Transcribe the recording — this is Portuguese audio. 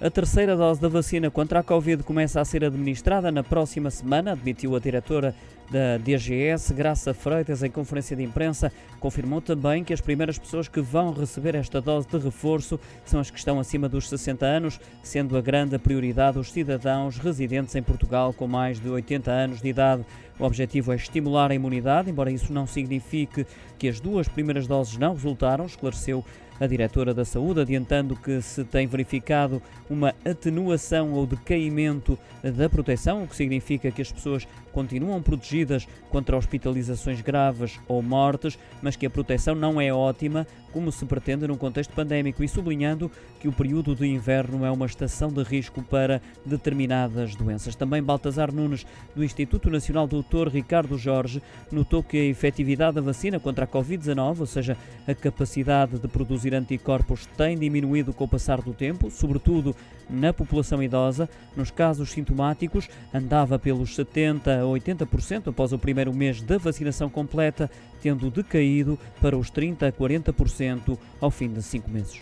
A terceira dose da vacina contra a Covid começa a ser administrada na próxima semana, admitiu a diretora da DGS, Graça Freitas, em conferência de imprensa, confirmou também que as primeiras pessoas que vão receber esta dose de reforço são as que estão acima dos 60 anos, sendo a grande prioridade os cidadãos residentes em Portugal com mais de 80 anos de idade. O objetivo é estimular a imunidade, embora isso não signifique que as duas primeiras doses não resultaram, esclareceu a diretora da Saúde, adiantando que se tem verificado uma atenuação ou decaimento da proteção, o que significa que as pessoas continuam protegidas contra hospitalizações graves ou mortes, mas que a proteção não é ótima, como se pretende num contexto pandémico, e sublinhando que o período de inverno é uma estação de risco para determinadas doenças. Também Baltazar Nunes, do Instituto Nacional Doutor Ricardo Jorge, notou que a efetividade da vacina contra a Covid-19, ou seja, a capacidade de produzir anticorpos, tem diminuído com o passar do tempo, sobretudo na população idosa. Nos casos sintomáticos, andava pelos 70 a 80% após o primeiro mês da vacinação completa, tendo decaído para os 30 a 40% ao fim de cinco meses.